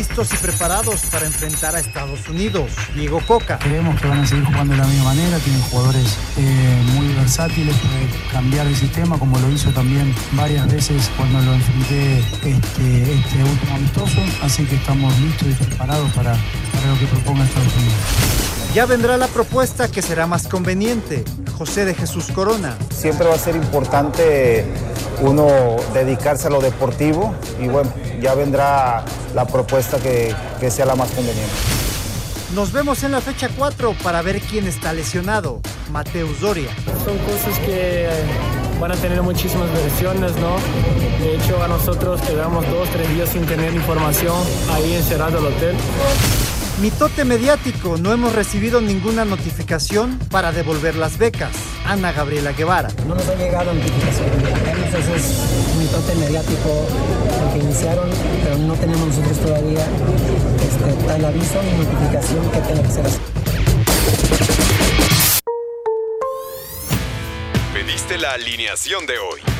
listos y preparados para enfrentar a Estados Unidos. Diego Coca. Creemos que van a seguir jugando de la misma manera, tienen jugadores eh, muy versátiles, puede cambiar el sistema como lo hizo también varias veces cuando lo enfrenté este, este último amistoso, así que estamos listos y preparados para, para lo que proponga Estados Unidos. Ya vendrá la propuesta que será más conveniente. José de Jesús Corona. Siempre va a ser importante uno dedicarse a lo deportivo y bueno, ya vendrá la propuesta que, que sea la más conveniente. Nos vemos en la fecha 4 para ver quién está lesionado. Mateus Doria. Son cosas que eh, van a tener muchísimas versiones, ¿no? De hecho, a nosotros quedamos dos, tres días sin tener información ahí encerrado el hotel. Mitote mediático, no hemos recibido ninguna notificación para devolver las becas. Ana Gabriela Guevara. No nos ha llegado notificación. Ese es un mitote mediático el que iniciaron, pero no tenemos nosotros todavía este, tal aviso ni notificación que tenga que ser así. Pediste la alineación de hoy.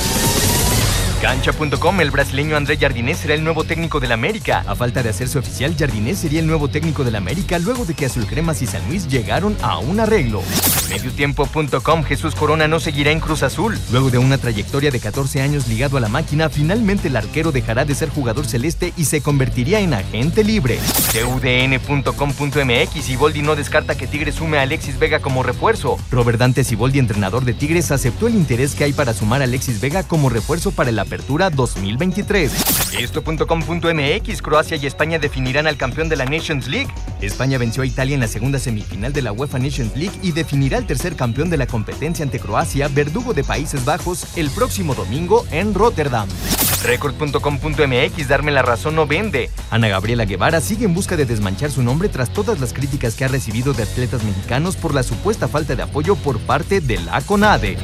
Cancha.com, el brasileño André Jardinés será el nuevo técnico del América. A falta de hacerse oficial, Jardinés sería el nuevo técnico del América luego de que Azul Cremas y San Luis llegaron a un arreglo. Mediotiempo.com, Jesús Corona no seguirá en Cruz Azul. Luego de una trayectoria de 14 años ligado a la máquina, finalmente el arquero dejará de ser jugador celeste y se convertiría en agente libre. TUDN.com.mx, Iboldi no descarta que Tigres sume a Alexis Vega como refuerzo. Robert Dante Siboldi, entrenador de Tigres, aceptó el interés que hay para sumar a Alexis Vega como refuerzo para el Apertura 2023. Esto.com.mx, Croacia y España definirán al campeón de la Nations League. España venció a Italia en la segunda semifinal de la UEFA Nations League y definirá el tercer campeón de la competencia ante Croacia, verdugo de Países Bajos, el próximo domingo en Rotterdam. Record.com.mx, darme la razón no vende. Ana Gabriela Guevara sigue en busca de desmanchar su nombre tras todas las críticas que ha recibido de atletas mexicanos por la supuesta falta de apoyo por parte de la CONADE.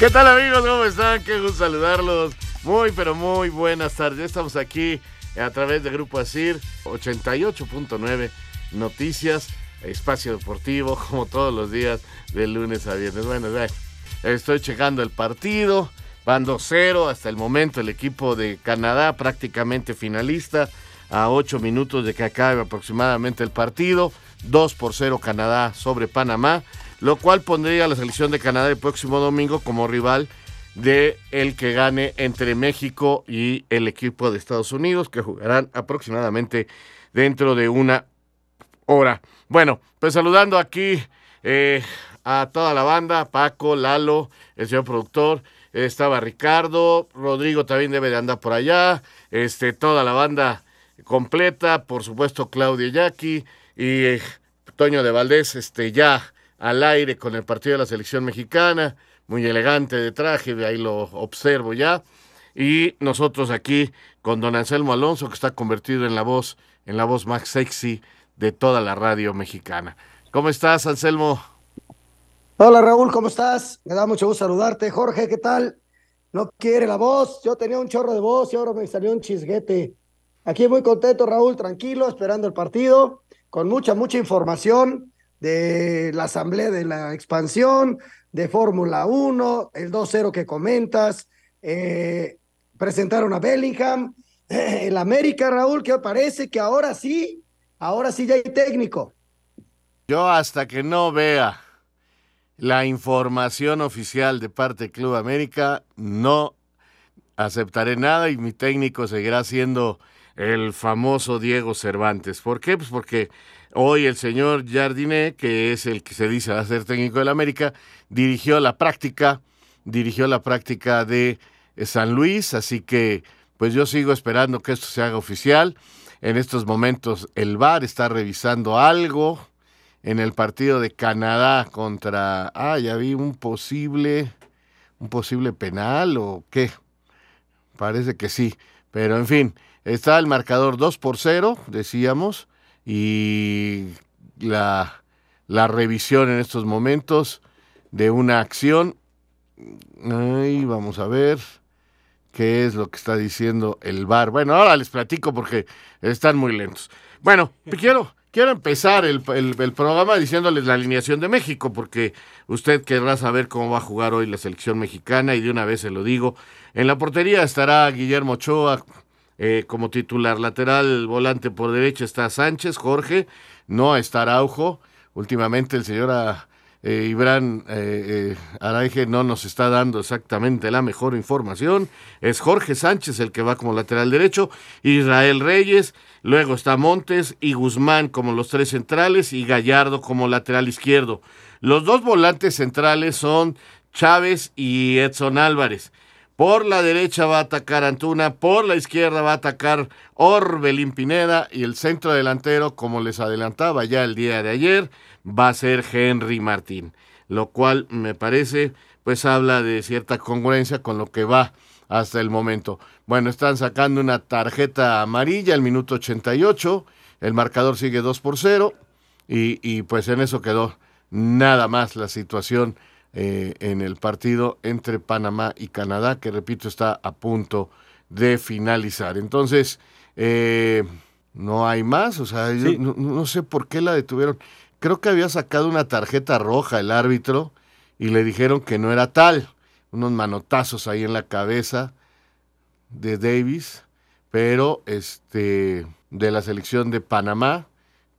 ¿Qué tal amigos? ¿Cómo están? Qué gusto saludarlos. Muy, pero muy buenas tardes. Estamos aquí a través de Grupo Asir 88.9 Noticias, Espacio Deportivo, como todos los días, de lunes a viernes. Bueno, estoy checando el partido. Van 2-0 hasta el momento el equipo de Canadá, prácticamente finalista, a 8 minutos de que acabe aproximadamente el partido. 2 por 0 Canadá sobre Panamá lo cual pondría a la selección de Canadá el próximo domingo como rival de el que gane entre México y el equipo de Estados Unidos, que jugarán aproximadamente dentro de una hora. Bueno, pues saludando aquí eh, a toda la banda, Paco, Lalo, el señor productor, estaba Ricardo, Rodrigo también debe de andar por allá, este, toda la banda completa, por supuesto Claudia Yaqui y eh, Toño de Valdés, este, ya al aire con el partido de la selección mexicana, muy elegante de traje, de ahí lo observo ya. Y nosotros aquí con don Anselmo Alonso, que está convertido en la voz, en la voz más sexy de toda la radio mexicana. ¿Cómo estás, Anselmo? Hola Raúl, ¿cómo estás? Me da mucho gusto saludarte. Jorge, ¿qué tal? No quiere la voz. Yo tenía un chorro de voz y ahora me salió un chisguete. Aquí muy contento, Raúl, tranquilo, esperando el partido, con mucha, mucha información de la Asamblea de la Expansión, de Fórmula 1, el 2-0 que comentas, eh, presentaron a Bellingham, el América, Raúl, que parece que ahora sí, ahora sí ya hay técnico. Yo hasta que no vea la información oficial de parte del Club América, no aceptaré nada y mi técnico seguirá siendo el famoso Diego Cervantes. ¿Por qué? Pues porque Hoy el señor Jardiné, que es el que se dice va a ser técnico del América, dirigió la práctica, dirigió la práctica de San Luis, así que pues yo sigo esperando que esto se haga oficial. En estos momentos el VAR está revisando algo en el partido de Canadá contra, ah, ya vi un posible, un posible penal o qué. Parece que sí, pero en fin, está el marcador 2 por 0, decíamos, y la, la revisión en estos momentos de una acción. Ay, vamos a ver qué es lo que está diciendo el VAR. Bueno, ahora les platico porque están muy lentos. Bueno, quiero, quiero empezar el, el, programa diciéndoles la alineación de México, porque usted querrá saber cómo va a jugar hoy la selección mexicana y de una vez se lo digo. En la portería estará Guillermo Ochoa eh, como titular lateral, volante por derecha está Sánchez, Jorge, no está Araujo. Últimamente el señor eh, Ibran eh, eh, Araige no nos está dando exactamente la mejor información. Es Jorge Sánchez el que va como lateral derecho, Israel Reyes, luego está Montes y Guzmán como los tres centrales y Gallardo como lateral izquierdo. Los dos volantes centrales son Chávez y Edson Álvarez. Por la derecha va a atacar Antuna, por la izquierda va a atacar Orbelín Pineda y el centro delantero, como les adelantaba ya el día de ayer, va a ser Henry Martín, lo cual me parece pues habla de cierta congruencia con lo que va hasta el momento. Bueno, están sacando una tarjeta amarilla al minuto 88, el marcador sigue 2 por 0 y, y pues en eso quedó nada más la situación eh, en el partido entre Panamá y Canadá, que repito está a punto de finalizar. Entonces, eh, no hay más, o sea, no, no, sé por qué la detuvieron creo que había sacado una tarjeta roja el árbitro y le dijeron que no era tal. Unos manotazos ahí en la cabeza de Davis, pero este de la selección de Panamá,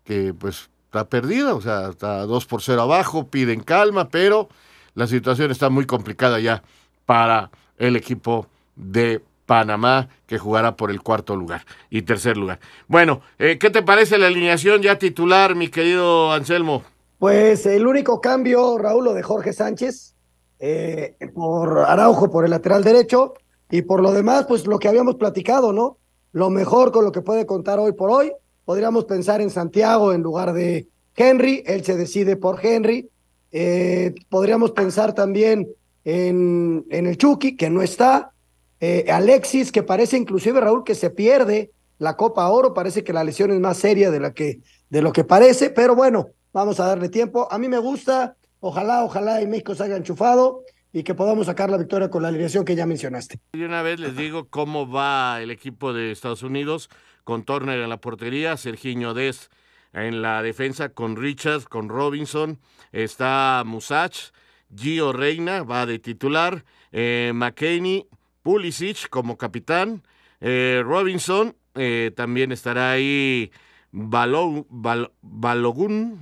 que pues está perdida, o sea, está 2 por 0 abajo, piden calma, pero la situación está muy complicada ya para el equipo de Panamá, que jugará por el cuarto lugar y tercer lugar. Bueno, eh, ¿qué te parece la alineación ya titular, mi querido Anselmo? Pues el único cambio, Raúl, lo de Jorge Sánchez, eh, por Araujo por el lateral derecho, y por lo demás, pues lo que habíamos platicado, ¿no? Lo mejor con lo que puede contar hoy por hoy, podríamos pensar en Santiago en lugar de Henry, él se decide por Henry, eh, podríamos pensar también en, en el Chucky, que no está, eh, Alexis, que parece inclusive, Raúl, que se pierde la Copa Oro, parece que la lesión es más seria de, la que, de lo que parece, pero bueno, vamos a darle tiempo. A mí me gusta, ojalá, ojalá y México se haya enchufado y que podamos sacar la victoria con la alineación que ya mencionaste. Y una vez les digo cómo va el equipo de Estados Unidos, con Turner en la portería, Serginho Des en la defensa, con Richards, con Robinson, está Musach, Gio Reina va de titular, eh, McKinney, Pulisic como capitán, eh, Robinson, eh, también estará ahí Balogun,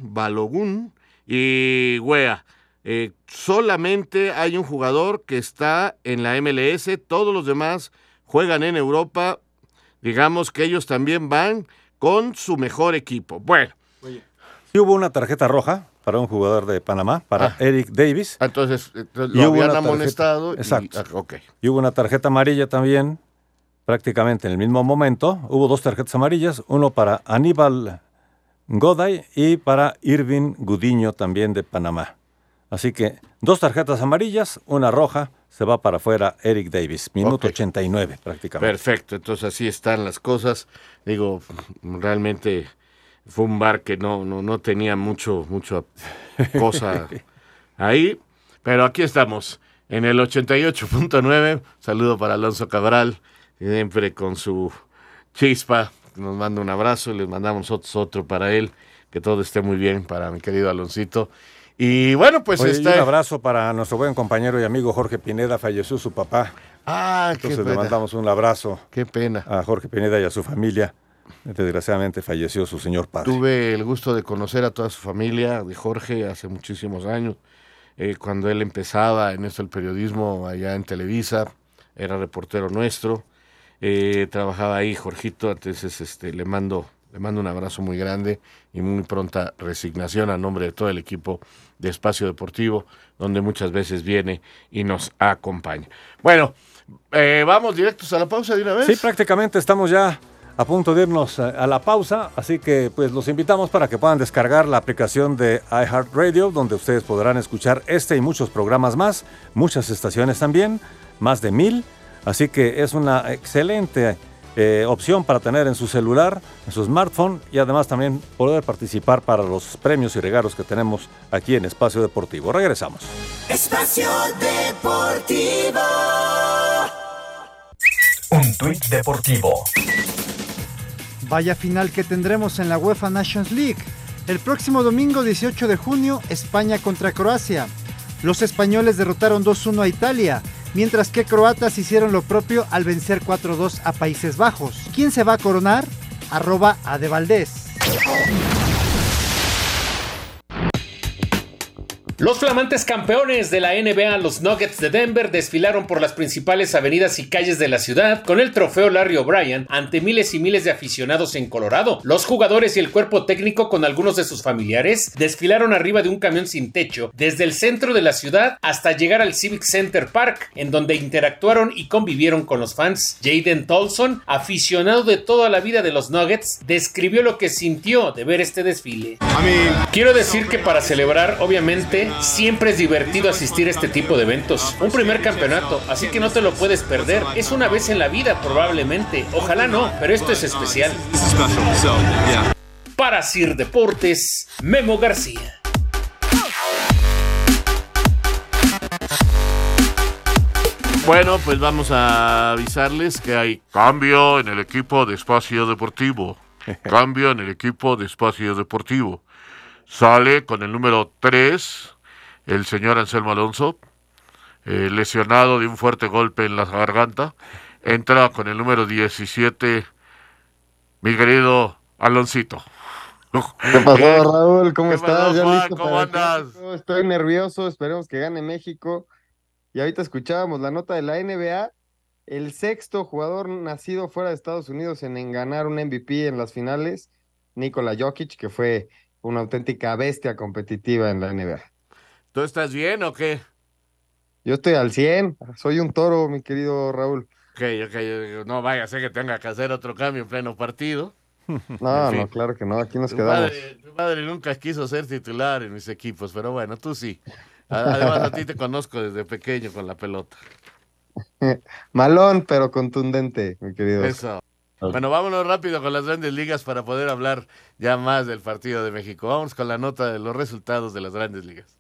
Balogun y Wea. Eh, solamente hay un jugador que está en la MLS, todos los demás juegan en Europa. Digamos que ellos también van con su mejor equipo. Bueno. Sí hubo una tarjeta roja para un jugador de Panamá, para Ah. Eric Davis. Entonces, lo Y hubo habían una tarjeta- amonestado. y- Exacto. ah, ok. Y hubo una tarjeta amarilla también, prácticamente en el mismo momento. Hubo dos tarjetas amarillas, uno para Aníbal Goday y para Irving Gudiño también de Panamá. Así que dos tarjetas amarillas, una roja, se va para afuera Eric Davis, minuto Ok. 89 prácticamente. Perfecto, entonces así están las cosas. Digo, realmente fue un bar que no, no, no tenía mucho, mucho cosa ahí, pero aquí estamos, en el 88.9. Saludo para Alonso Cabral, siempre con su chispa. Nos manda un abrazo, les mandamos nosotros otro para él. Que todo esté muy bien para mi querido Aloncito. Y bueno, pues Oye, y está. un abrazo para nuestro buen compañero y amigo Jorge Pineda, falleció su papá. Ah, qué Entonces le pena. mandamos un abrazo. Qué pena. A Jorge Pineda y a su familia. Desgraciadamente falleció su señor padre. Tuve el gusto de conocer a toda su familia, de Jorge, hace muchísimos años, eh, cuando él empezaba en esto el periodismo allá en Televisa, era reportero nuestro, eh, trabajaba ahí Jorgito, entonces este, le mando Le mando un abrazo muy grande y muy pronta resignación a nombre de todo el equipo de Espacio Deportivo, donde muchas veces viene y nos acompaña. Bueno, eh, vamos directos a la pausa de una vez. Sí, prácticamente estamos ya a punto de irnos a la pausa, así que pues los invitamos para que puedan descargar la aplicación de iHeartRadio, donde ustedes podrán escuchar este y muchos programas más, muchas estaciones también, más de mil, así que es una excelente eh, opción para tener en su celular, en su smartphone y además también poder participar para los premios y regalos que tenemos aquí en Espacio Deportivo. Regresamos. Espacio Deportivo. Un tuit deportivo. Vaya final que tendremos en la UEFA Nations League. El próximo domingo 18 de junio, España contra Croacia. Los españoles derrotaron 2-1 a Italia, mientras que croatas hicieron lo propio al vencer 4-2 a Países Bajos. ¿Quién se va a coronar? Arroba a de Valdés. Los flamantes campeones de la NBA, los Nuggets de Denver, desfilaron por las principales avenidas y calles de la ciudad con el trofeo Larry O'Brien ante miles y miles de aficionados en Colorado. Los jugadores y el cuerpo técnico con algunos de sus familiares desfilaron arriba de un camión sin techo desde el centro de la ciudad hasta llegar al Civic Center Park, en donde interactuaron y convivieron con los fans. Jaden Tolson, aficionado de toda la vida de los Nuggets, describió lo que sintió de ver este desfile. Quiero decir que para celebrar, obviamente, Siempre es divertido asistir a este tipo de eventos. Un primer campeonato, así que no te lo puedes perder. Es una vez en la vida probablemente. Ojalá no, pero esto es especial. Para Sir Deportes, Memo García. Bueno, pues vamos a avisarles que hay cambio en el equipo de Espacio Deportivo. Cambio en el equipo de Espacio Deportivo. Sale con el número 3 el señor Anselmo Alonso, eh, lesionado de un fuerte golpe en la garganta. Entra con el número 17, mi querido Aloncito. ¿Qué pasó, Raúl? ¿Cómo estás? ¿Cómo andas? Estoy nervioso, esperemos que gane México. Y ahorita escuchábamos la nota de la NBA. El sexto jugador nacido fuera de Estados Unidos en ganar un MVP en las finales, Nikola Jokic, que fue una auténtica bestia competitiva en la NBA. ¿Tú estás bien o qué? Yo estoy al 100, soy un toro, mi querido Raúl. Ok, ok, no vaya a ser que tenga que hacer otro cambio en pleno partido. No, no, claro que no, aquí nos quedamos. tu padre nunca quiso ser titular en mis equipos, pero bueno, tú sí. Además, a ti te conozco desde pequeño con la pelota. Malón, pero contundente, mi querido. Eso. Bueno, vámonos rápido con las grandes ligas para poder hablar ya más del partido de México. Vamos con la nota de los resultados de las grandes ligas.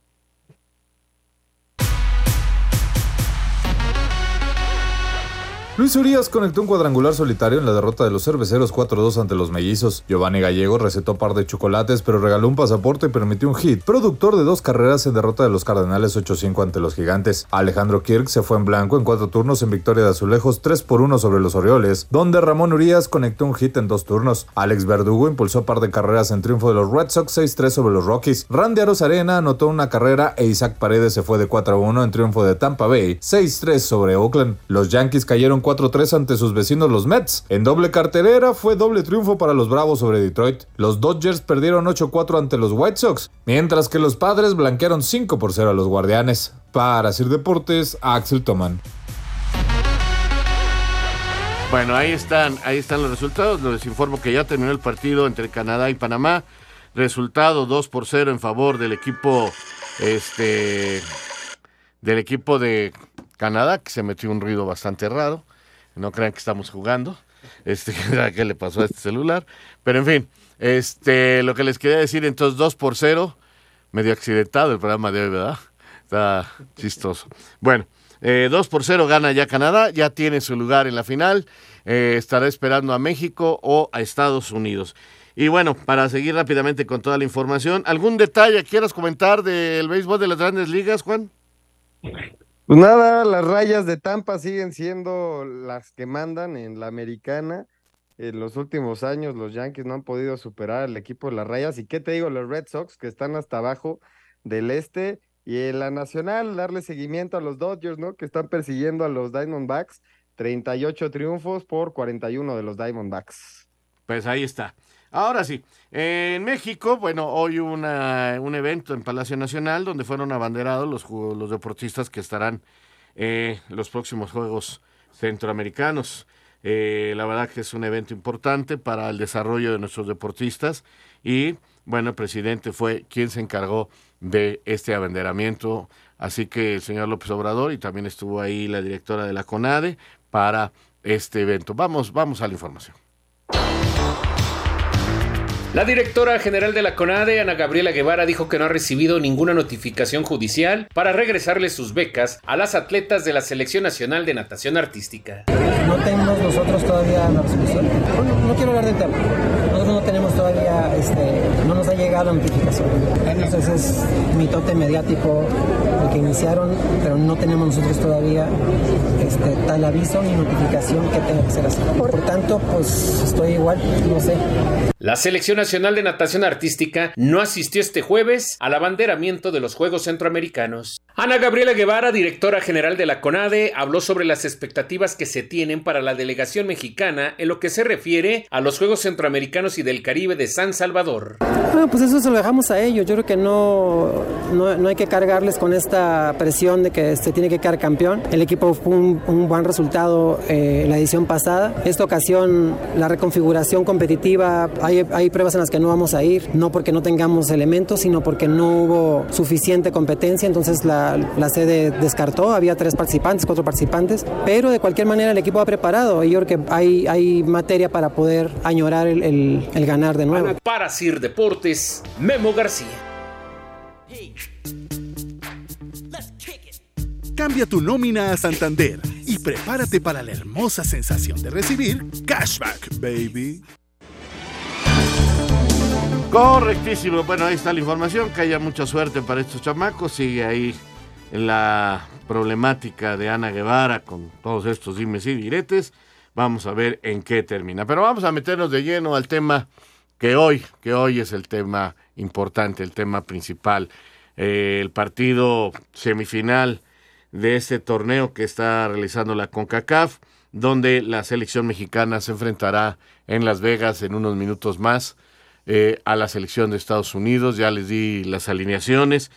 Luis Urias conectó un cuadrangular solitario en la derrota de los cerveceros 4-2 ante los mellizos. Giovanni Gallego recetó par de chocolates, pero regaló un pasaporte y permitió un hit. Productor de dos carreras en derrota de los Cardenales 8-5 ante los Gigantes. Alejandro Kirk se fue en blanco en cuatro turnos en victoria de Azulejos 3 por 1 sobre los Orioles, donde Ramón Urias conectó un hit en dos turnos. Alex Verdugo impulsó par de carreras en triunfo de los Red Sox 6-3 sobre los Rockies. Randy Arozarena anotó una carrera e Isaac Paredes se fue de 4-1 en triunfo de Tampa Bay 6-3 sobre Oakland. Los Yankees cayeron 4-3 ante sus vecinos los Mets. En doble carterera fue doble triunfo para los Bravos sobre Detroit. Los Dodgers perdieron 8-4 ante los White Sox, mientras que los Padres blanquearon 5 por 0 a los Guardianes. Para Sir Deportes, Axel Toman. Bueno, ahí están, ahí están los resultados. Les informo que ya terminó el partido entre Canadá y Panamá. Resultado 2 por 0 en favor del equipo este del equipo de Canadá, que se metió un ruido bastante raro. No crean que estamos jugando. Este, ¿qué le pasó a este celular? Pero en fin, este, lo que les quería decir, entonces 2 por 0, medio accidentado el programa de hoy, ¿verdad? Está chistoso. Bueno, eh, 2 por 0 gana ya Canadá, ya tiene su lugar en la final, eh, estará esperando a México o a Estados Unidos. Y bueno, para seguir rápidamente con toda la información, ¿algún detalle quieras comentar del béisbol de las grandes ligas, Juan? Pues nada, las rayas de Tampa siguen siendo las que mandan en la americana. En los últimos años los Yankees no han podido superar al equipo de las rayas. ¿Y qué te digo? Los Red Sox que están hasta abajo del este. Y en la nacional, darle seguimiento a los Dodgers, ¿no? Que están persiguiendo a los Diamondbacks. 38 triunfos por 41 de los Diamondbacks. Pues ahí está. Ahora sí, en México, bueno, hoy una, un evento en Palacio Nacional donde fueron abanderados los, los deportistas que estarán eh, los próximos Juegos Centroamericanos. Eh, la verdad que es un evento importante para el desarrollo de nuestros deportistas y bueno, el presidente fue quien se encargó de este abanderamiento. Así que el señor López Obrador y también estuvo ahí la directora de la CONADE para este evento. Vamos, vamos a la información. La directora general de la CONADE, Ana Gabriela Guevara, dijo que no ha recibido ninguna notificación judicial para regresarle sus becas a las atletas de la Selección Nacional de Natación Artística. No tenemos nosotros todavía la resolución. No, quiero hablar del tema. Todavía, este, no nos ha llegado notificación. Entonces es mitote mediático el que iniciaron, pero no tenemos nosotros todavía este, tal aviso ni notificación que tenga que ser así. Por tanto, pues estoy igual, no sé. La Selección Nacional de Natación Artística no asistió este jueves al abanderamiento de los Juegos Centroamericanos. Ana Gabriela Guevara, directora general de la CONADE, habló sobre las expectativas que se tienen para la delegación mexicana en lo que se refiere a los Juegos Centroamericanos y del Caribe de San Salvador. Bueno, pues eso se lo dejamos a ellos. Yo creo que no, no, no hay que cargarles con esta presión de que se tiene que quedar campeón. El equipo fue un, un buen resultado eh, la edición pasada. Esta ocasión, la reconfiguración competitiva, hay, hay pruebas en las que no vamos a ir, no porque no tengamos elementos, sino porque no hubo suficiente competencia. Entonces la, la sede descartó, había tres participantes, cuatro participantes, pero de cualquier manera el equipo ha preparado y yo creo que hay, hay materia para poder añorar el, el, el ganar de nuevo. Para Sir Deportes, Memo García. Cambia tu nómina a Santander y prepárate para la hermosa sensación de recibir cashback, baby. Correctísimo. Bueno, ahí está la información. Que haya mucha suerte para estos chamacos. Sigue ahí la problemática de Ana Guevara con todos estos dimes y diretes. Vamos a ver en qué termina. Pero vamos a meternos de lleno al tema que hoy, que hoy es el tema importante, el tema principal. Eh, el partido semifinal de este torneo que está realizando la CONCACAF, donde la selección mexicana se enfrentará en Las Vegas en unos minutos más eh, a la selección de Estados Unidos. Ya les di las alineaciones.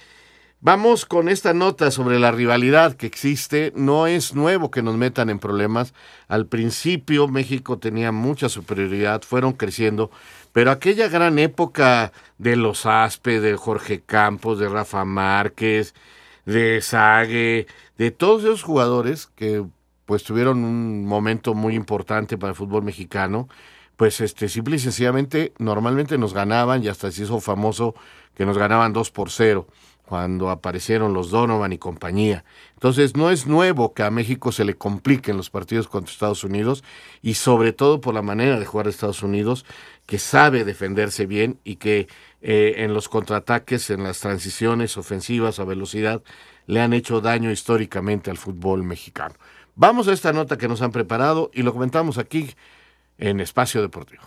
Vamos con esta nota sobre la rivalidad que existe. No es nuevo que nos metan en problemas. Al principio México tenía mucha superioridad, fueron creciendo, pero aquella gran época de los Aspe, de Jorge Campos, de Rafa Márquez, de Sague, de todos esos jugadores que pues tuvieron un momento muy importante para el fútbol mexicano, pues este simple y sencillamente normalmente nos ganaban y hasta se hizo famoso que nos ganaban 2 por 0 cuando aparecieron los Donovan y compañía. Entonces no es nuevo que a México se le compliquen los partidos contra Estados Unidos y sobre todo por la manera de jugar Estados Unidos, que sabe defenderse bien y que eh, en los contraataques, en las transiciones ofensivas a velocidad, le han hecho daño históricamente al fútbol mexicano. Vamos a esta nota que nos han preparado y lo comentamos aquí en Espacio Deportivo.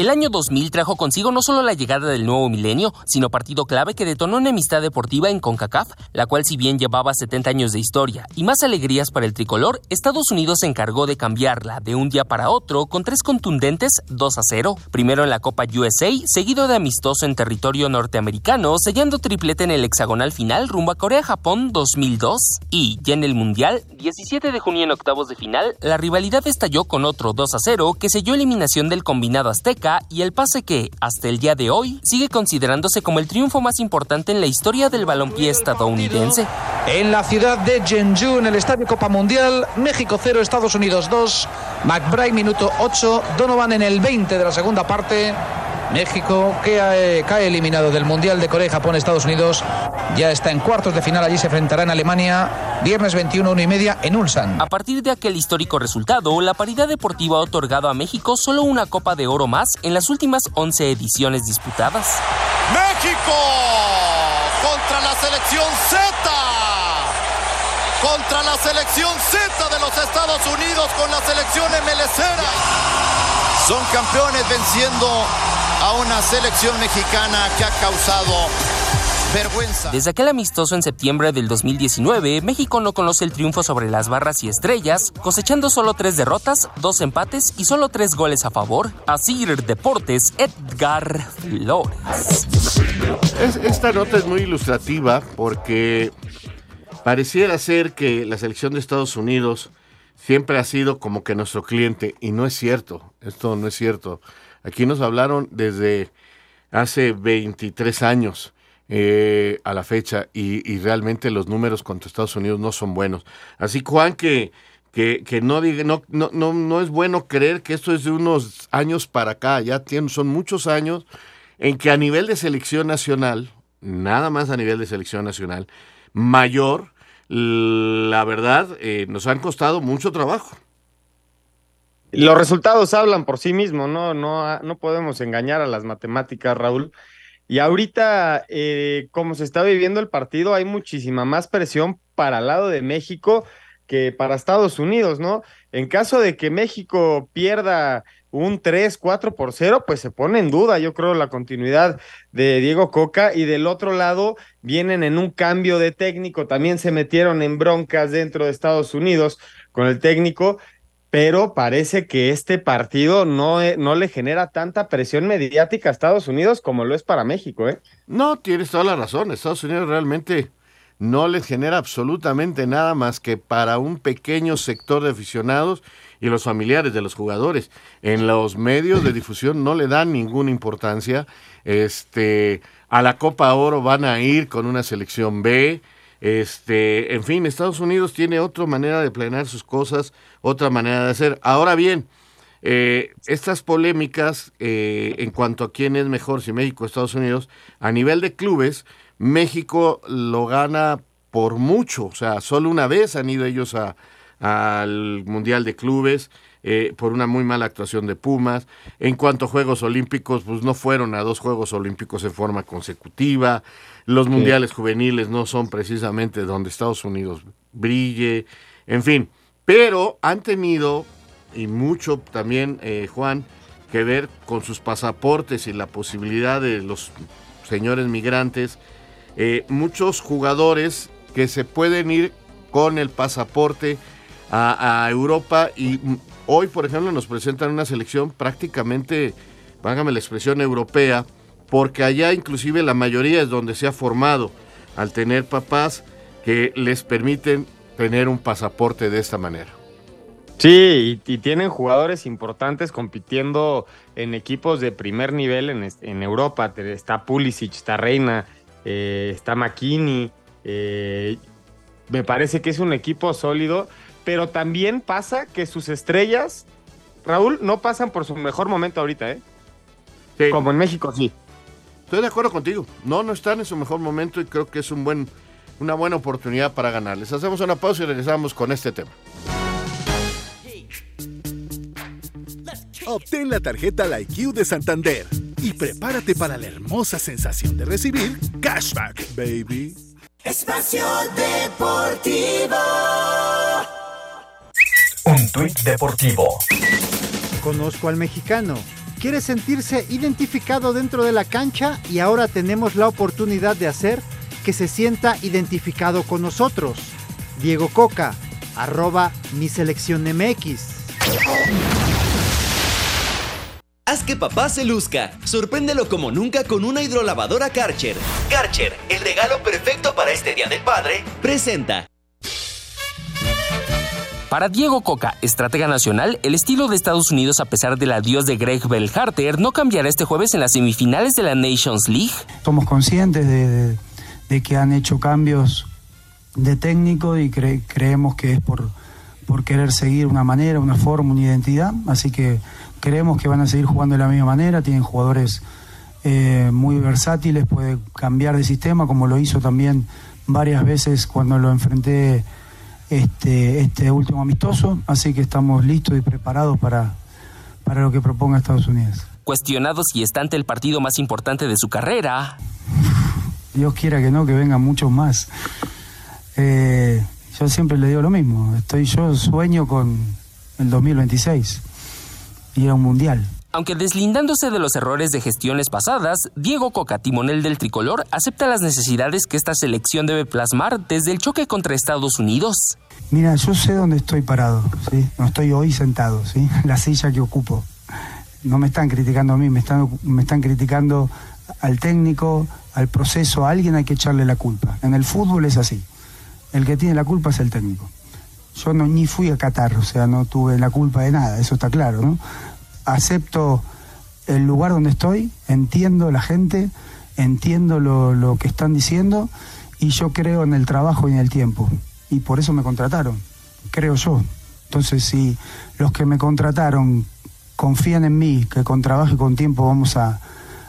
El año 2000 trajo consigo no solo la llegada del nuevo milenio, sino partido clave que detonó una amistad deportiva en CONCACAF, la cual si bien llevaba 70 años de historia y más alegrías para el tricolor, Estados Unidos se encargó de cambiarla de un día para otro con tres contundentes 2 a 0. Primero en la Copa USA, seguido de amistoso en territorio norteamericano, sellando triplete en el hexagonal final rumbo a Corea-Japón 2002. Y ya en el Mundial, 17 de junio en octavos de final, la rivalidad estalló con otro 2 a 0 que selló eliminación del combinado azteca y el pase que, hasta el día de hoy, sigue considerándose como el triunfo más importante en la historia del balompié estadounidense. En la ciudad de Jeonju, en el Estadio Copa Mundial, México 0, Estados Unidos 2, McBride minuto 8, Donovan en el 20 de la segunda parte. México que eh, cae eliminado del Mundial de Corea y Japón, Estados Unidos. Ya está en cuartos de final, allí se enfrentará en Alemania, viernes 21, 1 y media en Ulsan. A partir de aquel histórico resultado, la paridad deportiva ha otorgado a México solo una Copa de Oro más en las últimas 11 ediciones disputadas. México contra la selección Z. Contra la selección Z de los Estados Unidos con la selección MLCera. Son campeones venciendo a una selección mexicana que ha causado Vergüenza. Desde aquel amistoso en septiembre del 2019, México no conoce el triunfo sobre las barras y estrellas, cosechando solo tres derrotas, dos empates y solo tres goles a favor. Asir Deportes, Edgar Flores. esta nota es muy ilustrativa porque pareciera ser que la selección de Estados Unidos siempre ha sido como que nuestro cliente y no es cierto, esto no es cierto. Aquí nos hablaron desde hace 23 años eh, a la fecha y, realmente los números contra Estados Unidos no son buenos. Así, Juan, que, que, no, diga, no, no, no, no, es bueno creer que esto es de unos años para acá, ya tienen, son muchos años en que a nivel de selección nacional, nada más a nivel de selección nacional, mayor, la verdad, eh, nos han costado mucho trabajo. Los resultados hablan por sí mismos, ¿no? No, no podemos engañar a las matemáticas, Raúl. Y ahorita, eh, como se está viviendo el partido, hay muchísima más presión para el lado de México que para Estados Unidos, ¿no? En caso de que México pierda un 3, 4 por 0, pues se pone en duda, yo creo, la continuidad de Diego Coca. Y del otro lado, vienen en un cambio de técnico, también se metieron en broncas dentro de Estados Unidos con el técnico pero parece que este partido no, eh, no le genera tanta presión mediática a Estados Unidos como lo es para México, ¿eh? No, tienes toda la razón. Estados Unidos realmente no les genera absolutamente nada más que para un pequeño sector de aficionados y los familiares de los jugadores. En los medios de difusión no le dan ninguna importancia. Este, a la Copa Oro van a ir con una selección B. Este, en fin, Estados Unidos tiene otra manera de planear sus cosas, otra manera de hacer. Ahora bien, eh, estas polémicas eh, en cuanto a quién es mejor, si México o Estados Unidos, a nivel de clubes, México lo gana por mucho, o sea, solo una vez han ido ellos al Mundial de Clubes. Eh, por una muy mala actuación de Pumas. En cuanto a Juegos Olímpicos, pues no fueron a dos Juegos Olímpicos en forma consecutiva. Los mundiales juveniles no son precisamente donde Estados Unidos brille, en fin, pero han tenido, y mucho también, eh, Juan, que ver con sus pasaportes y la posibilidad de los señores migrantes, eh, muchos jugadores que se pueden ir con el pasaporte a, Europa y hoy, por ejemplo, nos presentan una selección prácticamente, vágame la expresión, europea, porque allá inclusive la mayoría es donde se ha formado, al tener papás que les permiten tener un pasaporte de esta manera. Sí, y, tienen jugadores importantes compitiendo en equipos de primer nivel en, Europa. Está Pulisic, está Reina, eh, está McKinney. Eh, me parece que es un equipo sólido, pero también pasa que sus estrellas, Raúl, no pasan por su mejor momento ahorita, ¿eh? Como en México, sí. Estoy de acuerdo contigo. No, no están en su mejor momento y creo que es un buen, una buena oportunidad para ganarles. Hacemos una pausa y regresamos con este tema. Obtén la tarjeta LikeU de Santander y prepárate para la hermosa sensación de recibir cashback, baby. Espacio Deportivo. Un tuit deportivo. Conozco al mexicano quiere sentirse identificado dentro de la cancha y ahora tenemos la oportunidad de hacer que se sienta identificado con nosotros. Diego Coca, arroba mi selección MX. Haz que papá se luzca. Sorpréndelo como nunca con una hidrolavadora Karcher. Karcher, el regalo perfecto para este Día del Padre, presenta. Para Diego Coca, estratega nacional, el estilo de Estados Unidos a pesar del adiós de Greg Bellharter no cambiará este jueves en las semifinales de la Nations League. Somos conscientes de, que han hecho cambios de técnico y creemos que es por, por querer seguir una manera, una forma, una identidad. Así que creemos que van a seguir jugando de la misma manera. Tienen jugadores eh, muy versátiles, puede cambiar de sistema como lo hizo también varias veces cuando lo enfrenté este, este último amistoso, así que estamos listos y preparados para, para lo que proponga Estados Unidos. Cuestionado si está ante el partido más importante de su carrera. Dios quiera que no, que vengan muchos más. Eh, yo siempre le digo lo mismo, estoy yo sueño con el 2026 y era un mundial. Aunque deslindándose de los errores de gestiones pasadas, Diego Coca, timonel del tricolor, acepta las necesidades que esta selección debe plasmar desde el choque contra Estados Unidos. Mira, yo sé dónde estoy parado, ¿sí? No estoy hoy sentado, ¿sí? La silla que ocupo. No me están criticando a mí, me están, me están criticando al técnico, al proceso, a alguien hay que echarle la culpa. En el fútbol es así. El que tiene la culpa es el técnico. Yo no, ni fui a Qatar, o sea, no tuve la culpa de nada, eso está claro, ¿no? Acepto el lugar donde estoy, entiendo la gente, entiendo lo, lo que están diciendo y yo creo en el trabajo y en el tiempo. Y por eso me contrataron, creo yo. Entonces, si los que me contrataron confían en mí, que con trabajo y con tiempo vamos a,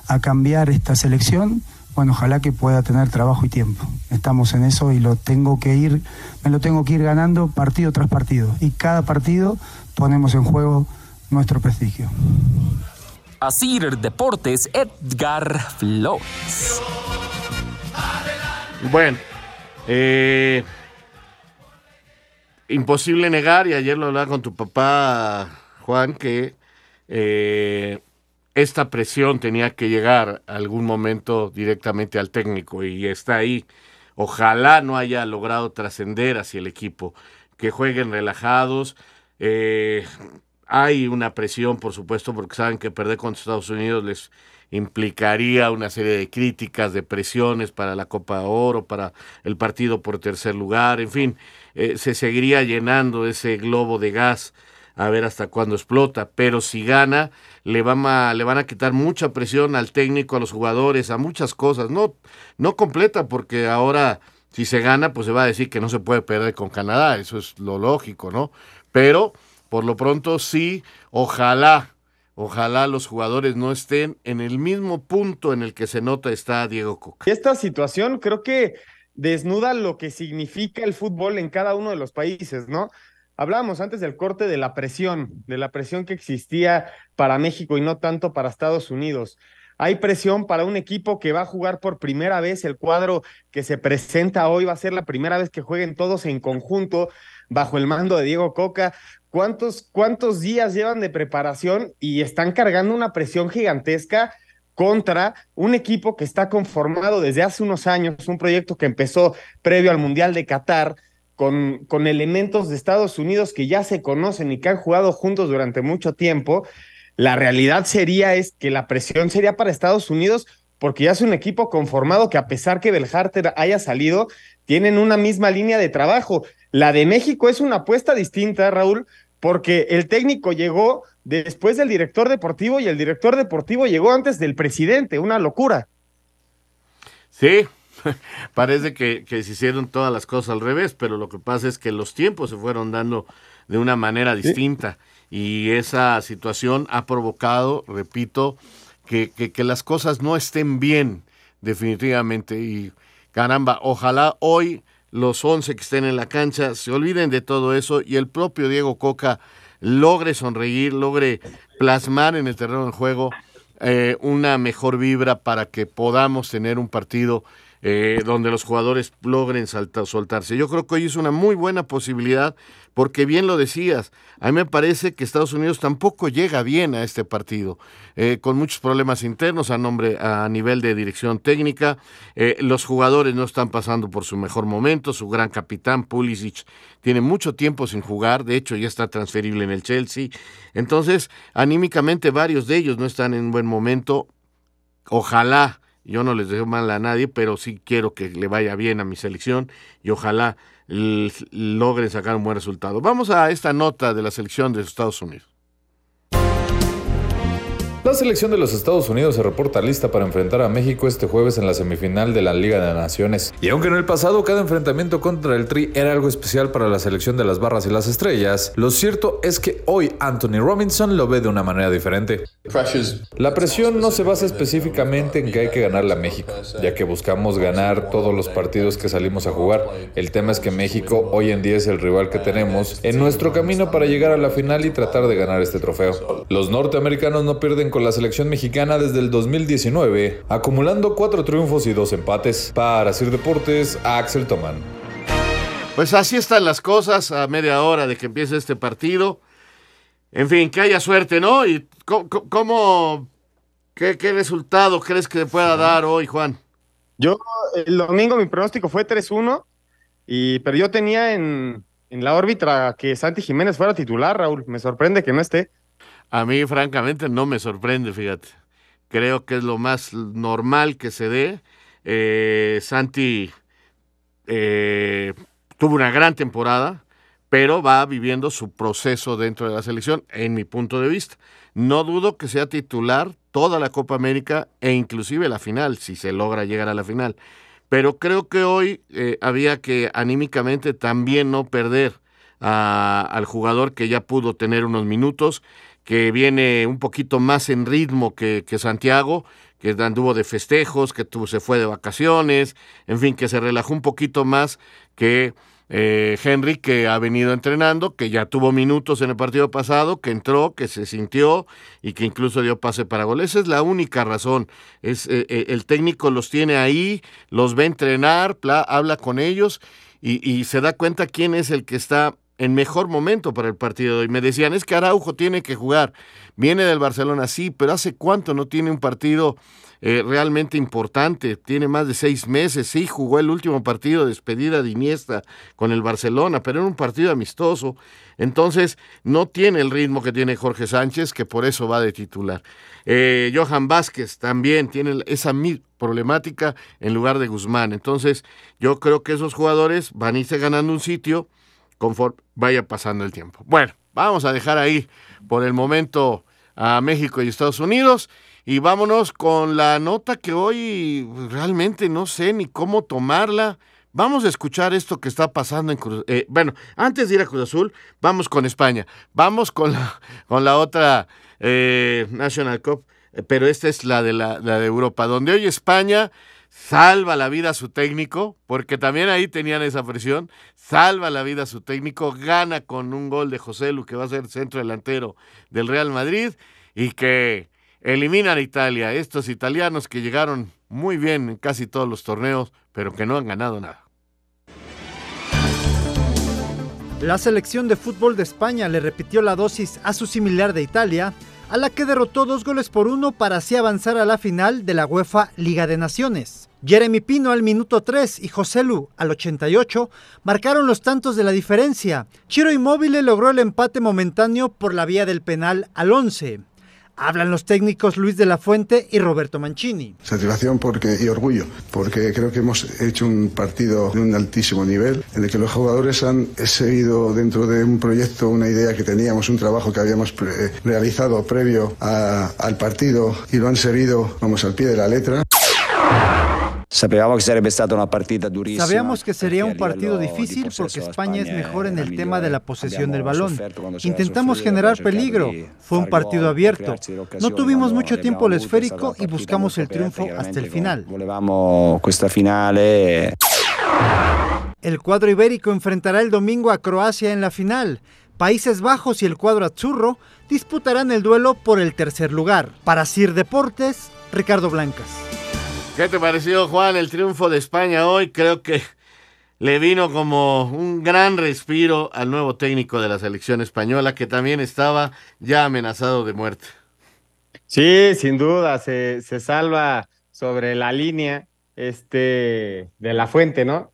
a cambiar esta selección, bueno, ojalá que pueda tener trabajo y tiempo. Estamos en eso y lo tengo que ir, me lo tengo que ir ganando partido tras partido. Y cada partido ponemos en juego nuestro prestigio. Asir Deportes, Edgar Flores. Bueno, eh, imposible negar, y ayer lo hablaba con tu papá, Juan, que eh, esta presión tenía que llegar algún momento directamente al técnico y está ahí. Ojalá no haya logrado trascender hacia el equipo, que jueguen relajados. Eh, hay una presión, por supuesto, porque saben que perder contra Estados Unidos les implicaría una serie de críticas, de presiones para la Copa de Oro, para el partido por tercer lugar, en fin, eh, se seguiría llenando ese globo de gas a ver hasta cuándo explota, pero si gana, le van a, le van a quitar mucha presión al técnico, a los jugadores, a muchas cosas, no, no completa, porque ahora si se gana, pues se va a decir que no se puede perder con Canadá, eso es lo lógico, ¿no? Pero por lo pronto sí, ojalá, ojalá los jugadores no estén en el mismo punto en el que se nota está Diego Coca. Esta situación creo que desnuda lo que significa el fútbol en cada uno de los países, ¿no? Hablábamos antes del corte de la presión, de la presión que existía para México y no tanto para Estados Unidos. Hay presión para un equipo que va a jugar por primera vez. El cuadro que se presenta hoy va a ser la primera vez que jueguen todos en conjunto bajo el mando de Diego Coca. ¿Cuántos, cuántos días llevan de preparación y están cargando una presión gigantesca contra un equipo que está conformado desde hace unos años, un proyecto que empezó previo al Mundial de Qatar, con, elementos de Estados Unidos que ya se conocen y que han jugado juntos durante mucho tiempo, la realidad sería es que la presión sería para Estados Unidos porque ya es un equipo conformado que a pesar que Belharter haya salido, tienen una misma línea de trabajo. La de México es una apuesta distinta, Raúl, porque el técnico llegó después del director deportivo y el director deportivo llegó antes del presidente, una locura. Sí, parece que, que, se hicieron todas las cosas al revés, pero lo que pasa es que los tiempos se fueron dando de una manera distinta. Y esa situación ha provocado, repito, que, que, que las cosas no estén bien definitivamente. Y caramba, ojalá hoy los 11 que estén en la cancha se olviden de todo eso y el propio Diego Coca logre sonreír, logre plasmar en el terreno del juego eh, una mejor vibra para que podamos tener un partido eh, donde los jugadores logren soltarse. Yo creo que hoy es una muy buena posibilidad, porque bien lo decías, a mí me parece que Estados Unidos tampoco llega bien a este partido, eh, con muchos problemas internos a, nombre, a nivel de dirección técnica, eh, los jugadores no están pasando por su mejor momento, su gran capitán Pulisic tiene mucho tiempo sin jugar, de hecho ya está transferible en el Chelsea, entonces anímicamente varios de ellos no están en buen momento, ojalá yo no les dejo mal a nadie, pero sí quiero que le vaya bien a mi selección y ojalá logren sacar un buen resultado. Vamos a esta nota de la selección de Estados Unidos. La selección de los Estados Unidos se reporta lista para enfrentar a México este jueves en la semifinal de la Liga de Naciones. Y aunque en el pasado cada enfrentamiento contra el Tri era algo especial para la selección de las barras y las estrellas, lo cierto es que hoy Anthony Robinson lo ve de una manera diferente. La presión no se basa específicamente en que hay que ganarle a México, ya que buscamos ganar todos los partidos que salimos a jugar. El tema es que México hoy en día es el rival que tenemos en nuestro camino para llegar a la final y tratar de ganar este trofeo. Los norteamericanos no pierden con la selección mexicana desde el 2019, acumulando cuatro triunfos y dos empates. Para Sir Deportes, Axel Tomán. Pues así están las cosas a media hora de que empiece este partido. En fin, que haya suerte, ¿no? Y ¿cómo, qué, resultado crees que pueda dar hoy, Juan? Yo, el domingo mi pronóstico fue 3-1, y, pero yo tenía en, en la órbita que Santi Jiménez fuera titular, Raúl. Me sorprende que no esté. A mí, francamente, no me sorprende, fíjate. Creo que es lo más normal que se dé. Eh, Santi eh, tuvo una gran temporada, pero va viviendo su proceso dentro de la selección, en mi punto de vista. No dudo que sea titular toda la Copa América e inclusive la final, si se logra llegar a la final. Pero creo que hoy eh, había que anímicamente también no perder al jugador que ya pudo tener unos minutos, que viene un poquito más en ritmo que, que Santiago, que anduvo de festejos, que tuvo, se fue de vacaciones, en fin, que se relajó un poquito más que eh, Henry, que ha venido entrenando, que ya tuvo minutos en el partido pasado, que entró, que se sintió y que incluso dio pase para gol. Esa es la única razón. Es, eh, eh, el técnico los tiene ahí, los ve entrenar, habla con ellos y, y se da cuenta quién es el que está en mejor momento para el partido. Y me decían, es que Araujo tiene que jugar. Viene del Barcelona, sí, pero ¿hace cuánto no tiene un partido eh, realmente importante? Tiene más de seis meses, sí, jugó el último partido de despedida de Iniesta con el Barcelona, pero era un partido amistoso. Entonces, no tiene el ritmo que tiene Jorge Sánchez, que por eso va de titular. Eh, Johan Vázquez también tiene esa problemática en lugar de Guzmán. Entonces, yo creo que esos jugadores van a irse ganando un sitio conforme vaya pasando el tiempo. Bueno, vamos a dejar ahí por el momento a México y Estados Unidos y vámonos con la nota que hoy realmente no sé ni cómo tomarla. Vamos a escuchar esto que está pasando en Cruz eh, Bueno, antes de ir a Cruz Azul, vamos con España. Vamos con la, con la otra eh, National Cup, eh, pero esta es la de, la, la de Europa, donde hoy España salva la vida a su técnico, porque también ahí tenían esa presión, salva la vida a su técnico, gana con un gol de José Lu, que va a ser centro delantero del Real Madrid, y que eliminan a Italia, estos italianos que llegaron muy bien en casi todos los torneos, pero que no han ganado nada. La selección de fútbol de España le repitió la dosis a su similar de Italia, a la que derrotó dos goles por uno para así avanzar a la final de la UEFA Liga de Naciones. Jeremy Pino al minuto 3 y José Lu al 88 marcaron los tantos de la diferencia. Chiro Immobile logró el empate momentáneo por la vía del penal al 11. Hablan los técnicos Luis de la Fuente y Roberto Mancini. Satisfacción porque, y orgullo, porque creo que hemos hecho un partido de un altísimo nivel, en el que los jugadores han seguido dentro de un proyecto, una idea que teníamos, un trabajo que habíamos realizado previo al partido y lo han seguido, vamos, al pie de la letra. Sabíamos que sería un partido difícil porque España es mejor en el tema de la posesión del balón. Intentamos generar peligro. Fue un partido abierto. No tuvimos mucho tiempo el esférico y buscamos el triunfo hasta el final. El cuadro ibérico enfrentará el domingo a Croacia en la final. Países Bajos y el cuadro Azzurro disputarán el duelo por el tercer lugar. Para Sir Deportes, Ricardo Blancas. ¿Qué te pareció, Juan, el triunfo de España hoy? Creo que le vino como un gran respiro al nuevo técnico de la selección española, que también estaba ya amenazado de muerte. Sí, sin duda, se, salva sobre la línea este, de la fuente, ¿no?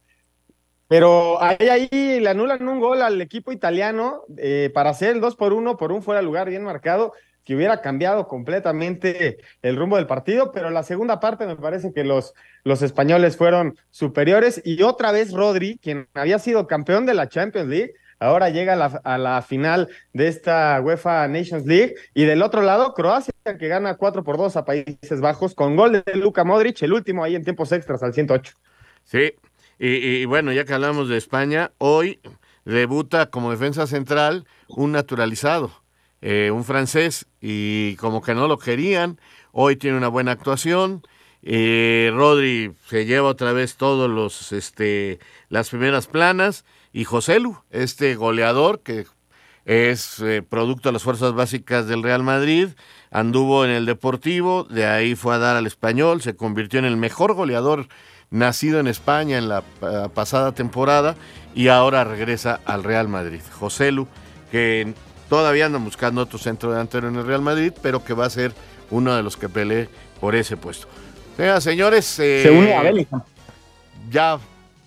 Pero ahí, ahí le anulan un gol al equipo italiano eh, para hacer el 2 por 1 por un fuera lugar bien marcado que hubiera cambiado completamente el rumbo del partido, pero la segunda parte me parece que los, los españoles fueron superiores y otra vez Rodri, quien había sido campeón de la Champions League, ahora llega a la, final de esta UEFA Nations League y del otro lado Croacia que gana 4 por 2 a Países Bajos con gol de Luka Modric, el último ahí en tiempos extras al 108. Sí, y bueno, ya que hablamos de España, hoy debuta como defensa central un naturalizado eh, un francés, y como que no lo querían. Hoy tiene una buena actuación. Eh, Rodri se lleva otra vez todos los este las primeras planas y José Lu, este goleador que es eh, producto de las fuerzas básicas del Real Madrid, anduvo en el Deportivo, de ahí fue a dar al español, se convirtió en el mejor goleador nacido en España en la pasada temporada y ahora regresa al Real Madrid. José Lu, que Todavía andan buscando otro centro delantero en el Real Madrid, pero que va a ser uno de los que pelee por ese puesto. Señoras, señores, eh, Se une a Bellingham. ya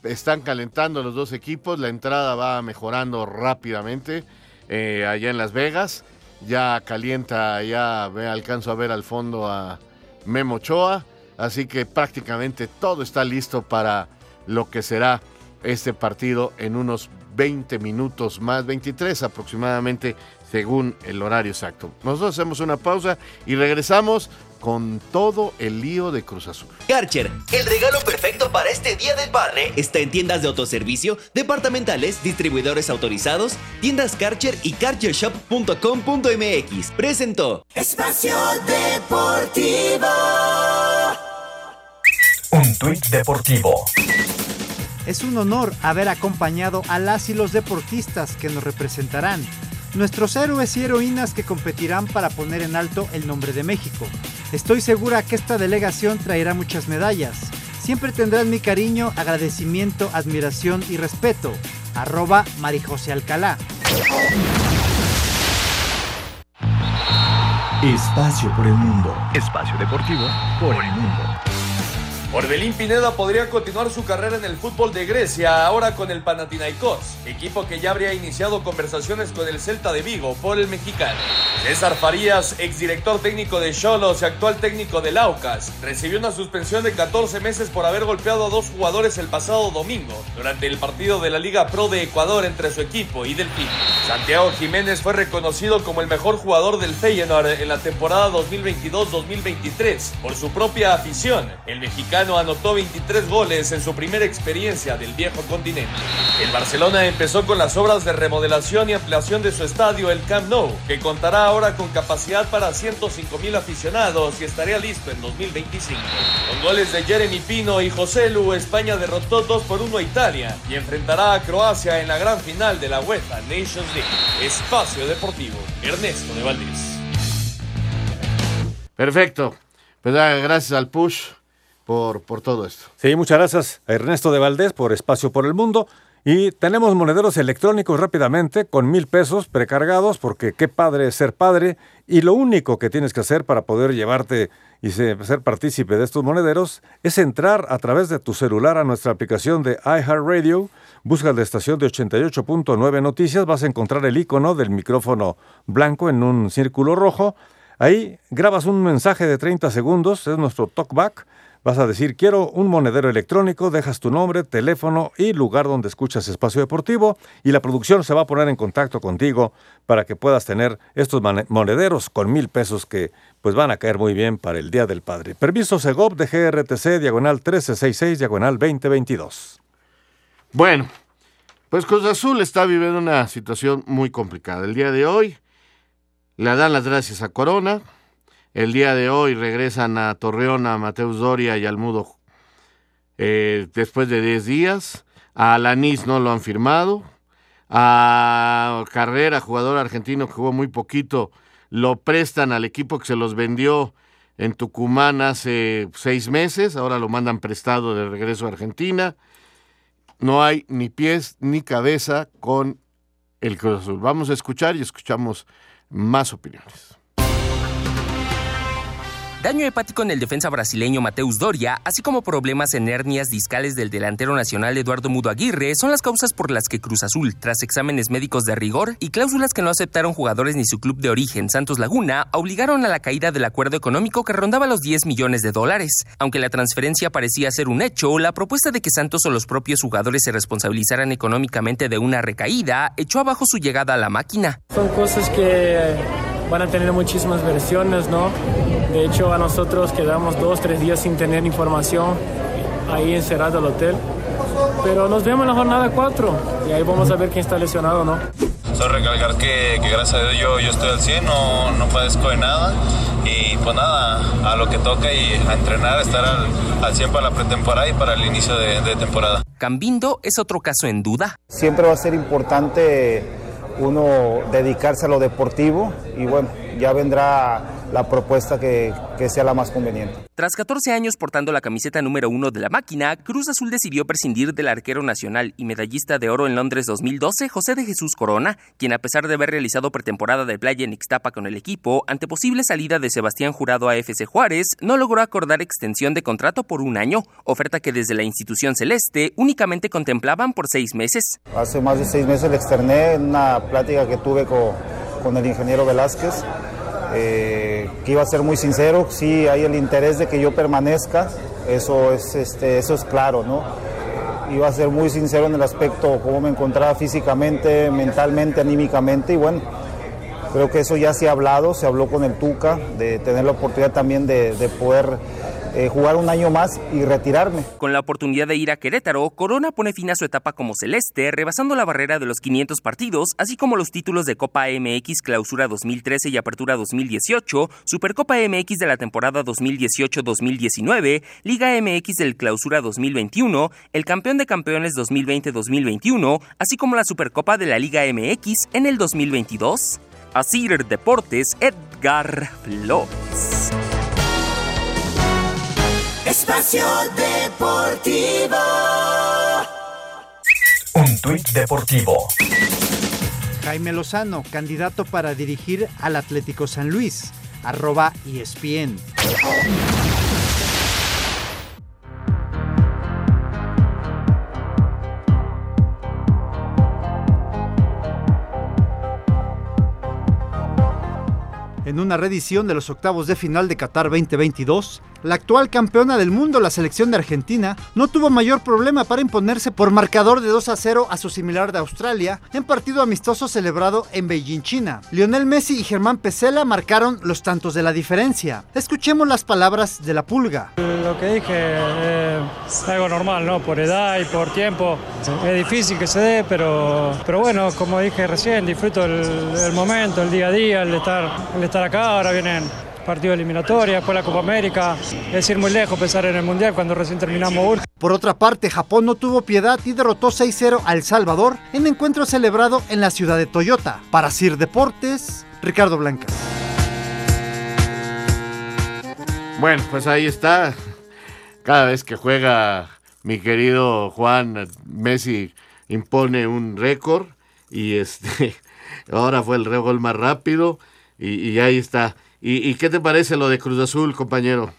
están calentando los dos equipos, la entrada va mejorando rápidamente eh, allá en Las Vegas, ya calienta, ya ve, alcanzo a ver al fondo a Memo Ochoa, así que prácticamente todo está listo para lo que será este partido en unos 20 minutos más, 23 aproximadamente, según el horario exacto. Nosotros hacemos una pausa y regresamos con todo el lío de Cruz Azul. Karcher, el regalo perfecto para este Día del Padre está en tiendas de autoservicio, departamentales, distribuidores autorizados, tiendas Karcher y karchershop.com.mx. Presentó. Espacio Deportivo. Un tuit deportivo. Es un honor haber acompañado a las y los deportistas que nos representarán. Nuestros héroes y heroínas que competirán para poner en alto el nombre de México. Estoy segura que esta delegación traerá muchas medallas. Siempre tendrán mi cariño, agradecimiento, admiración y respeto. Arroba Marijose Alcalá. Espacio por el mundo. Espacio deportivo por el mundo. Orbelín Pineda podría continuar su carrera en el fútbol de Grecia, ahora con el Panathinaikos, equipo que ya habría iniciado conversaciones con el Celta de Vigo por el mexicano. César Farías, exdirector técnico de Cholos y actual técnico del Aucas, recibió una suspensión de 14 meses por haber golpeado a dos jugadores el pasado domingo, durante el partido de la Liga Pro de Ecuador entre su equipo y Delfín. Santiago Jiménez fue reconocido como el mejor jugador del Feyenoord en la temporada 2022-2023 por su propia afición. El mexicano anotó 23 goles en su primera experiencia del viejo continente. El Barcelona empezó con las obras de remodelación y ampliación de su estadio, el Camp Nou, que contará ahora con capacidad para 105 mil aficionados y estaría listo en 2025. Con goles de Jeremy Pino y José Lu, España derrotó 2 por 1 a Italia y enfrentará a Croacia en la gran final de la UEFA Nations League. Espacio Deportivo, Ernesto de Valdés. Perfecto. Pues gracias al push por, por todo esto. Sí, muchas gracias a Ernesto de Valdés por Espacio por el Mundo. Y tenemos monederos electrónicos rápidamente con mil pesos precargados porque qué padre es ser padre. Y lo único que tienes que hacer para poder llevarte y ser partícipe de estos monederos es entrar a través de tu celular a nuestra aplicación de iHeartRadio. Busca la estación de 88.9 Noticias. Vas a encontrar el icono del micrófono blanco en un círculo rojo. Ahí grabas un mensaje de 30 segundos. Es nuestro talkback. Vas a decir, quiero un monedero electrónico, dejas tu nombre, teléfono y lugar donde escuchas Espacio Deportivo y la producción se va a poner en contacto contigo para que puedas tener estos monederos con mil pesos que pues van a caer muy bien para el Día del Padre. Permiso Segov de GRTC, diagonal 1366, diagonal 2022. Bueno, pues Cruz Azul está viviendo una situación muy complicada. El día de hoy le dan las gracias a Corona, el día de hoy regresan a Torreón a Mateus Doria y Almudo eh, después de 10 días. A Alanis no lo han firmado. A Carrera, jugador argentino que jugó muy poquito, lo prestan al equipo que se los vendió en Tucumán hace seis meses. Ahora lo mandan prestado de regreso a Argentina. No hay ni pies ni cabeza con el Cruz Azul. Vamos a escuchar y escuchamos más opiniones. Daño hepático en el defensa brasileño Mateus Doria, así como problemas en hernias discales del delantero nacional Eduardo Mudo Aguirre, son las causas por las que Cruz Azul, tras exámenes médicos de rigor y cláusulas que no aceptaron jugadores ni su club de origen, Santos Laguna, obligaron a la caída del acuerdo económico que rondaba los 10 millones de dólares. Aunque la transferencia parecía ser un hecho, la propuesta de que Santos o los propios jugadores se responsabilizaran económicamente de una recaída echó abajo su llegada a la máquina. Son cosas que van a tener muchísimas versiones, ¿no? De hecho, a nosotros quedamos dos, tres días sin tener información ahí encerrado el hotel. Pero nos vemos en la jornada 4 y ahí vamos a ver quién está lesionado o no. Solo recalcar que, que, gracias a Dios yo, yo estoy al 100, no, no padezco de nada. Y pues nada, a lo que toca y a entrenar, estar al, al 100 para la pretemporada y para el inicio de, de temporada. Cambindo es otro caso en duda. Siempre va a ser importante uno dedicarse a lo deportivo y bueno, ya vendrá la propuesta que, que, sea la más conveniente. Tras 14 años portando la camiseta número uno de la máquina, Cruz Azul decidió prescindir del arquero nacional y medallista de oro en Londres 2012, José de Jesús Corona, quien a pesar de haber realizado pretemporada de playa en Ixtapa con el equipo, ante posible salida de Sebastián Jurado a FC Juárez, no logró acordar extensión de contrato por un año, oferta que desde la institución celeste únicamente contemplaban por seis meses. Hace más de seis meses le externé en una plática que tuve con, con el ingeniero Velázquez eh, que iba a ser muy sincero, sí hay el interés de que yo permanezca, eso es, este, eso es claro, ¿no? Iba a ser muy sincero en el aspecto cómo me encontraba físicamente, mentalmente, anímicamente y bueno, creo que eso ya se ha hablado, se habló con el Tuca, de tener la oportunidad también de, de poder eh, jugar un año más y retirarme. Con la oportunidad de ir a Querétaro, Corona pone fin a su etapa como celeste, rebasando la barrera de los 500 partidos, así como los títulos de Copa MX Clausura 2013 y Apertura 2018, Supercopa MX de la temporada 2018-2019, Liga MX del Clausura 2021, el Campeón de Campeones 2020-2021, así como la Supercopa de la Liga MX en el 2022. Asir Deportes, Edgar Flores. Espacio Deportivo. Un tuit deportivo. Jaime Lozano, candidato para dirigir al Atlético San Luis. Arroba ESPN. En una reedición de los octavos de final de Qatar 2022, la actual campeona del mundo, la selección de Argentina, no tuvo mayor problema para imponerse por marcador de 2 a 0 a su similar de Australia en partido amistoso celebrado en Beijing, China. Lionel Messi y Germán Pesela marcaron los tantos de la diferencia. Escuchemos las palabras de la pulga. Lo que dije eh, es algo normal, ¿no? Por edad y por tiempo. Es difícil que se dé, pero, pero bueno, como dije recién, disfruto el, el momento, el día a día, el estar, el estar acá. Ahora vienen partido eliminatoria, después la Copa América. Es ir muy lejos pensar en el Mundial cuando recién terminamos. Por otra parte, Japón no tuvo piedad y derrotó 6-0 a El Salvador en encuentro celebrado en la ciudad de Toyota. Para Sir Deportes, Ricardo Blanca. Bueno, pues ahí está. Cada vez que juega mi querido Juan Messi impone un récord y este ahora fue el gol más rápido y, y ahí está. ¿Y, ¿Y, qué te parece lo de Cruz Azul, compañero?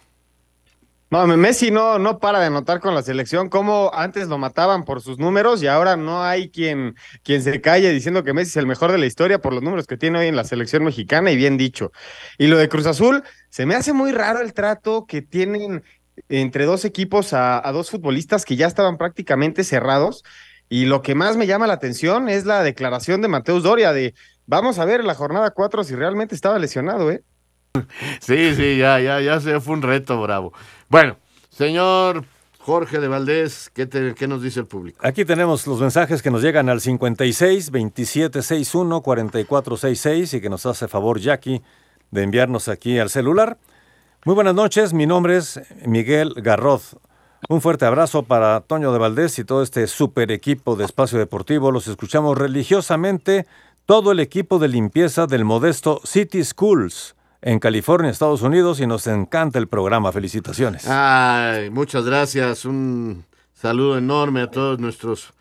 No, Messi no, no para de anotar con la selección, como antes lo mataban por sus números y ahora no hay quien, quien se calle diciendo que Messi es el mejor de la historia por los números que tiene hoy en la selección mexicana y bien dicho. Y lo de Cruz Azul, se me hace muy raro el trato que tienen entre dos equipos a dos futbolistas que ya estaban prácticamente cerrados. Y lo que más me llama la atención es la declaración de Mateus Doria de vamos a ver en la jornada 4 si realmente estaba lesionado, ¿eh? Sí, sí, ya, ya, ya se fue un reto bravo. Bueno, señor Jorge de Valdés, ¿qué, te, ¿qué, nos dice el público? Aquí tenemos los mensajes que nos llegan al 56 27 61 44 66 y que nos hace favor Jackie de enviarnos aquí al celular. Muy buenas noches, mi nombre es Miguel Garroz. Un fuerte abrazo para Toño de Valdés y todo este super equipo de Espacio Deportivo. Los escuchamos religiosamente todo el equipo de limpieza del modesto City Schools en California, Estados Unidos, y nos encanta el programa. Felicitaciones. Ay, muchas gracias. Un saludo enorme a todos nuestros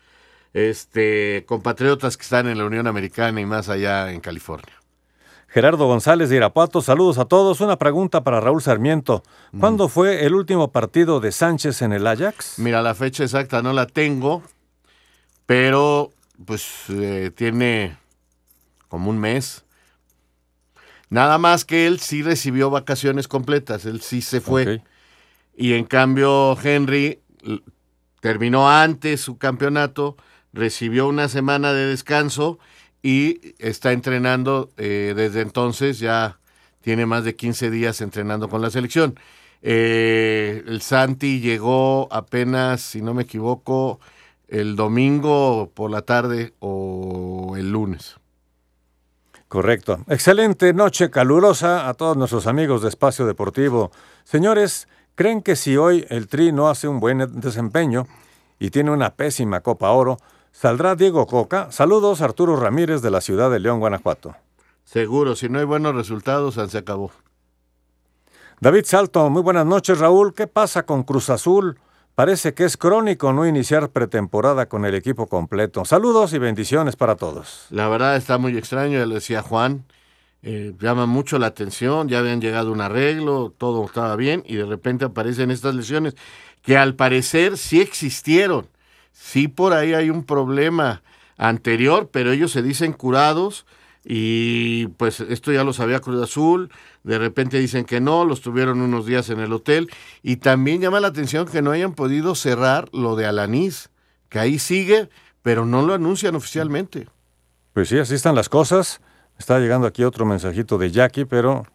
este, compatriotas que están en la Unión Americana y más allá en California. Gerardo González de Irapuato, saludos a todos. Una pregunta para Raúl Sarmiento. ¿Cuándo mm. fue el último partido de Sánchez en el Ajax? Mira, la fecha exacta no la tengo, pero pues eh, tiene como un mes. Nada más que él sí recibió vacaciones completas, él sí se fue. Okay. Y en cambio Henry terminó antes su campeonato, recibió una semana de descanso y está entrenando eh, desde entonces, ya tiene más de 15 días entrenando con la selección. Eh, el Santi llegó apenas, si no me equivoco, el domingo por la tarde o el lunes. Correcto. Excelente noche calurosa a todos nuestros amigos de Espacio Deportivo. Señores, ¿creen que si hoy el Tri no hace un buen desempeño y tiene una pésima Copa Oro, saldrá Diego Coca? Saludos, Arturo Ramírez de la ciudad de León, Guanajuato. Seguro, si no hay buenos resultados, se acabó. David Salto, muy buenas noches, Raúl. ¿Qué pasa con Cruz Azul? Parece que es crónico no iniciar pretemporada con el equipo completo. Saludos y bendiciones para todos. La verdad está muy extraño, ya lo decía Juan. Eh, llama mucho la atención, ya habían llegado un arreglo, todo estaba bien y de repente aparecen estas lesiones que al parecer sí existieron. Sí por ahí hay un problema anterior, pero ellos se dicen curados y pues esto ya lo sabía Cruz Azul, de repente dicen que no, los tuvieron unos días en el hotel y también llama la atención que no hayan podido cerrar lo de Alanís, que ahí sigue, pero no lo anuncian oficialmente. Pues sí, así están las cosas. Está llegando aquí otro mensajito de Jackie, pero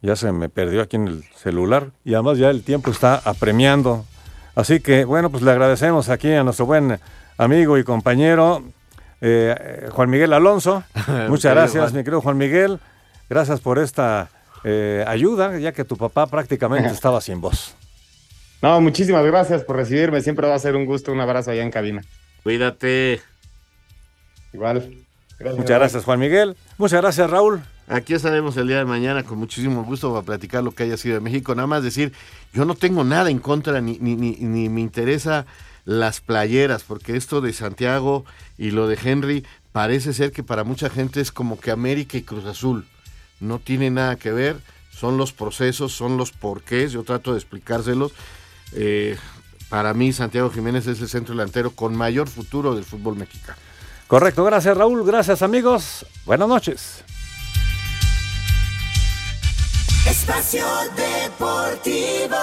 ya se me perdió aquí en el celular y además ya el tiempo está apremiando. Así que bueno, pues le agradecemos aquí a nuestro buen amigo y compañero eh, Juan Miguel Alonso. Muchas gracias, mi querido Juan Miguel. Gracias por esta eh, ayuda, ya que tu papá prácticamente estaba sin voz. No, muchísimas gracias por recibirme. Siempre va a ser un gusto. Un abrazo allá en cabina. Cuídate. Igual. Muchas gracias, Juan Miguel. Muchas gracias, Raúl. Aquí estaremos el día de mañana con muchísimo gusto para platicar lo que haya sido de México. Nada más decir, yo no tengo nada en contra ni, ni, ni, ni me interesa las playeras, porque esto de Santiago y lo de Henry parece ser que para mucha gente es como que América y Cruz Azul. No tiene nada que ver, son los procesos, son los porqués, yo trato de explicárselos. Eh, para mí Santiago Jiménez es el centro delantero con mayor futuro del fútbol mexicano. Correcto, gracias Raúl, gracias amigos, buenas noches. Espacio Deportivo.